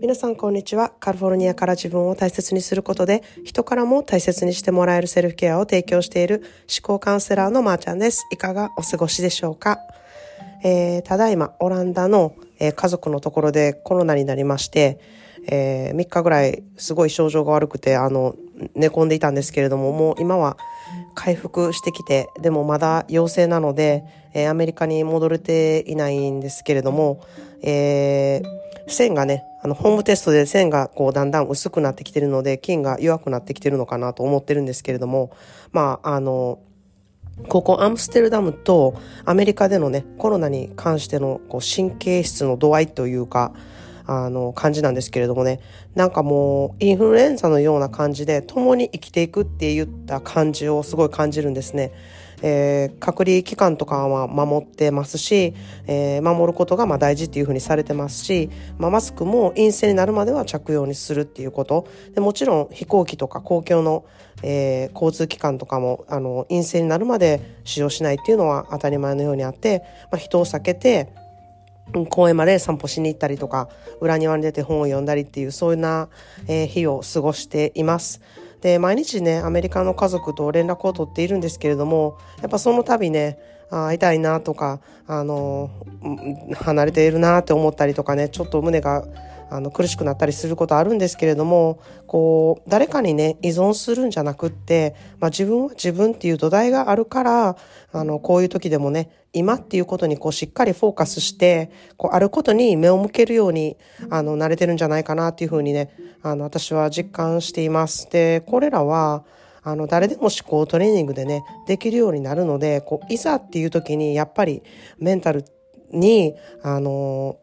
皆さんこんにちは。カリフォルニアから自分を大切にすることで人からも大切にしてもらえるセルフケアを提供している思考カウンセラーのまーちゃんです。いかがお過ごしでしょうか、えー、ただいまオランダの、えー、家族のところでコロナになりまして、えー、3日ぐらいすごい症状が悪くてあの寝込んでいたんですけれどももう今は回復してきてでもまだ陽性なので、えー、アメリカに戻れていないんですけれども、えー線がね、あの、ホームテストで線がこうだんだん薄くなってきてるので、菌が弱くなってきてるのかなと思ってるんですけれども、まあ、あの、ここアムステルダムとアメリカでのね、コロナに関してのこう神経質の度合いというか、あの、感じなんですけれどもね、なんかもう、インフルエンザのような感じで、共に生きていくって言った感じをすごい感じるんですね。えー、隔離期間とかは守ってますし、えー、守ることがまあ大事っていうふうにされてますし、まあ、マスクも陰性になるまでは着用にするっていうことでもちろん飛行機とか公共の、えー、交通機関とかもあの陰性になるまで使用しないっていうのは当たり前のようにあって、まあ、人を避けて公園まで散歩しに行ったりとか裏庭に出て本を読んだりっていうそういうな、えー、日を過ごしています。で、毎日ね、アメリカの家族と連絡を取っているんですけれども、やっぱその度ね、会いたいなとか、あの、離れているなって思ったりとかね、ちょっと胸があの苦しくなったりすることあるんですけれどもこう誰かにね依存するんじゃなくって、まあ、自分は自分っていう土台があるからあのこういう時でもね今っていうことにこうしっかりフォーカスしてこうあることに目を向けるようにあの慣れてるんじゃないかなっていうふうにねあの私は実感しています。でこれらはあの誰でも思考トレーニングでねできるようになるのでこういざっていう時にやっぱりメンタルにあの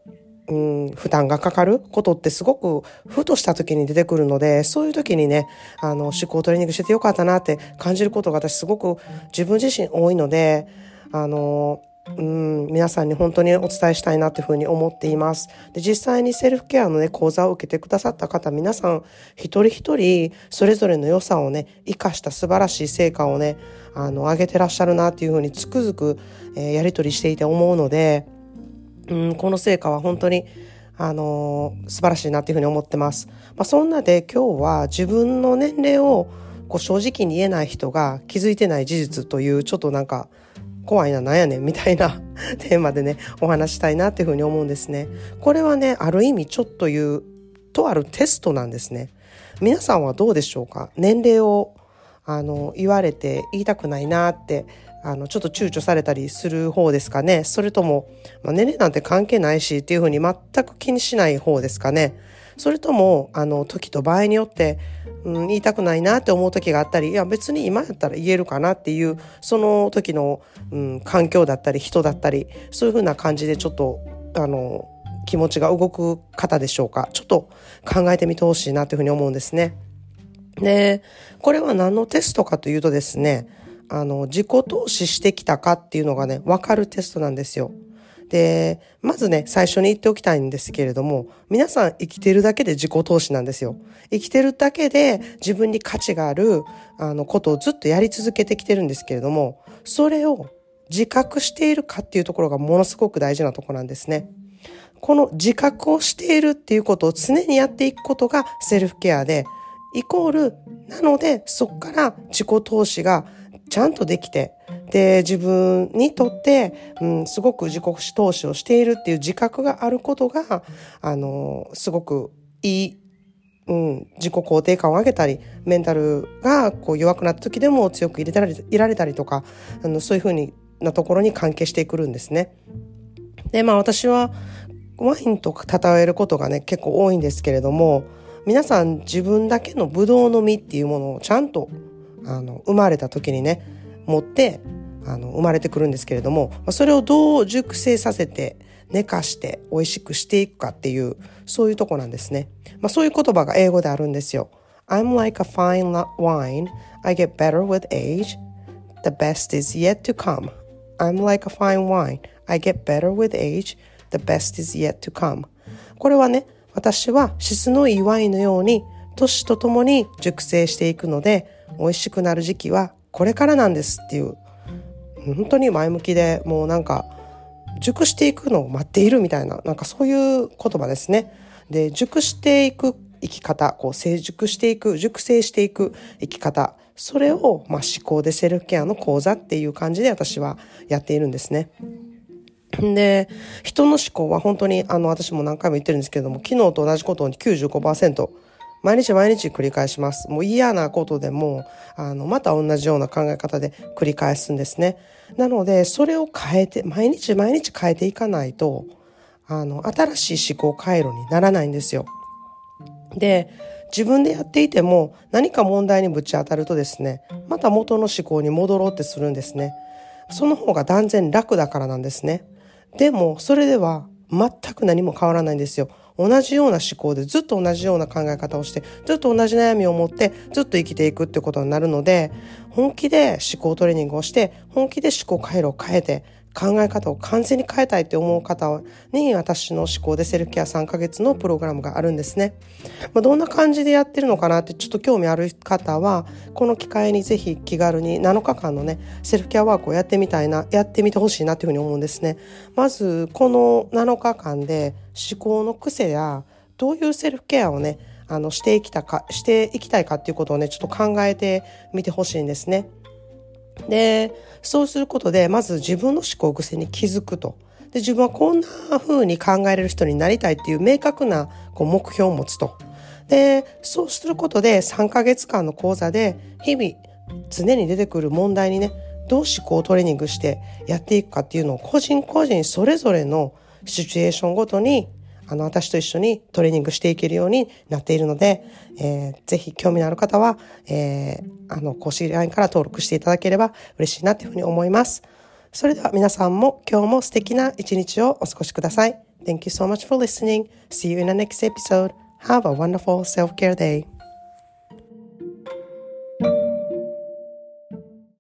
うん、負担がかかることってすごくふとした時に出てくるので、そういう時にね、あの、思考トレーニングしててよかったなって感じることが私すごく自分自身多いので、あの、うん、皆さんに本当にお伝えしたいなというふうに思っています。で、実際にセルフケアのね、講座を受けてくださった方、皆さん一人一人それぞれの良さをね、活かした素晴らしい成果をね、あの、上げてらっしゃるなっていうふうにつくづく、えー、やりとりしていて思うので、うん、この成果は本当に、あのー、素晴らしいなっていうふうに思ってます。まあ、そんなで今日は自分の年齢をこう正直に言えない人が気づいてない事実というちょっとなんか怖いな、なんやねんみたいな テーマでね、お話したいなっていうふうに思うんですね。これはね、ある意味ちょっという、とあるテストなんですね。皆さんはどうでしょうか？年齢を、あの、言われて言いたくないなってあの、ちょっと躊躇されたりする方ですかね。それとも、まあ、年齢なんて関係ないしっていうふうに全く気にしない方ですかね。それとも、あの、時と場合によって、うん、言いたくないなって思う時があったり、いや別に今やったら言えるかなっていう、その時の、うん、環境だったり人だったり、そういうふうな感じでちょっと、あの、気持ちが動く方でしょうか。ちょっと考えてみてほしいなというふうに思うんですね。で、これは何のテストかというとですね、あの、自己投資してきたかっていうのがね、わかるテストなんですよ。で、まずね、最初に言っておきたいんですけれども、皆さん生きてるだけで自己投資なんですよ。生きてるだけで自分に価値がある、あの、ことをずっとやり続けてきてるんですけれども、それを自覚しているかっていうところがものすごく大事なとこなんですね。この自覚をしているっていうことを常にやっていくことがセルフケアで、イコール、なので、そこから自己投資がちゃんとできて、で、自分にとって、うん、すごく自己投資をしているっていう自覚があることが、あの、すごくいい、うん、自己肯定感を上げたり、メンタルがこう弱くなった時でも強く入れたり、いられたりとか、あの、そういうふうになところに関係してくるんですね。で、まあ私は、ワインとか称えることがね、結構多いんですけれども、皆さん自分だけのブドウの実っていうものをちゃんとあの生まれた時にね持ってあの生まれてくるんですけれどもそれをどう熟成させて寝かして美味しくしていくかっていうそういうとこなんですね、まあ、そういう言葉が英語であるんですよ。I'm like a fine wine. I get better with age. The best is yet to come. I'm like a fine wine. I get better with age. The best is yet to come. これはね私は質のいいワインのように年とともに熟成していくので美味しくなる時期はこれからなんですっていう本当に前向きでもうなんか熟していくのを待っているみたいななんかそういう言葉ですね。で、熟していく生き方、こう成熟していく、熟成していく生き方、それを、まあ、思考でセルフケアの講座っていう感じで私はやっているんですね。で、人の思考は本当に、あの、私も何回も言ってるんですけれども、昨日と同じことに95%、毎日毎日繰り返します。もう嫌なことでも、あの、また同じような考え方で繰り返すんですね。なので、それを変えて、毎日毎日変えていかないと、あの、新しい思考回路にならないんですよ。で、自分でやっていても何か問題にぶち当たるとですね、また元の思考に戻ろうってするんですね。その方が断然楽だからなんですね。でも、それでは全く何も変わらないんですよ。同じような思考でずっと同じような考え方をして、ずっと同じ悩みを持ってずっと生きていくってことになるので、本気で思考トレーニングをして、本気で思考回路を変えて、考え方を完全に変えたいって思う方に私の思考でセルフケア3ヶ月のプログラムがあるんですね。まあ、どんな感じでやってるのかなってちょっと興味ある方はこの機会にぜひ気軽に7日間のねセルフケアワークをやってみたいなやってみてほしいなっていうふうに思うんですね。まずこの7日間で思考の癖やどういうセルフケアをねあのしていきたかしていきたいかっていうことをねちょっと考えてみてほしいんですね。で、そうすることで、まず自分の思考癖に気づくと。で、自分はこんな風に考えれる人になりたいっていう明確なこう目標を持つと。で、そうすることで3ヶ月間の講座で日々常に出てくる問題にね、どう思考をトレーニングしてやっていくかっていうのを個人個人それぞれのシチュエーションごとにあの、私と一緒にトレーニングしていけるようになっているので、えー、ぜひ興味のある方は、えー、あの、公式 LINE から登録していただければ嬉しいなというふうに思います。それでは皆さんも今日も素敵な一日をお過ごしください。Thank you so much for listening. See you in the next episode. Have a wonderful self-care day.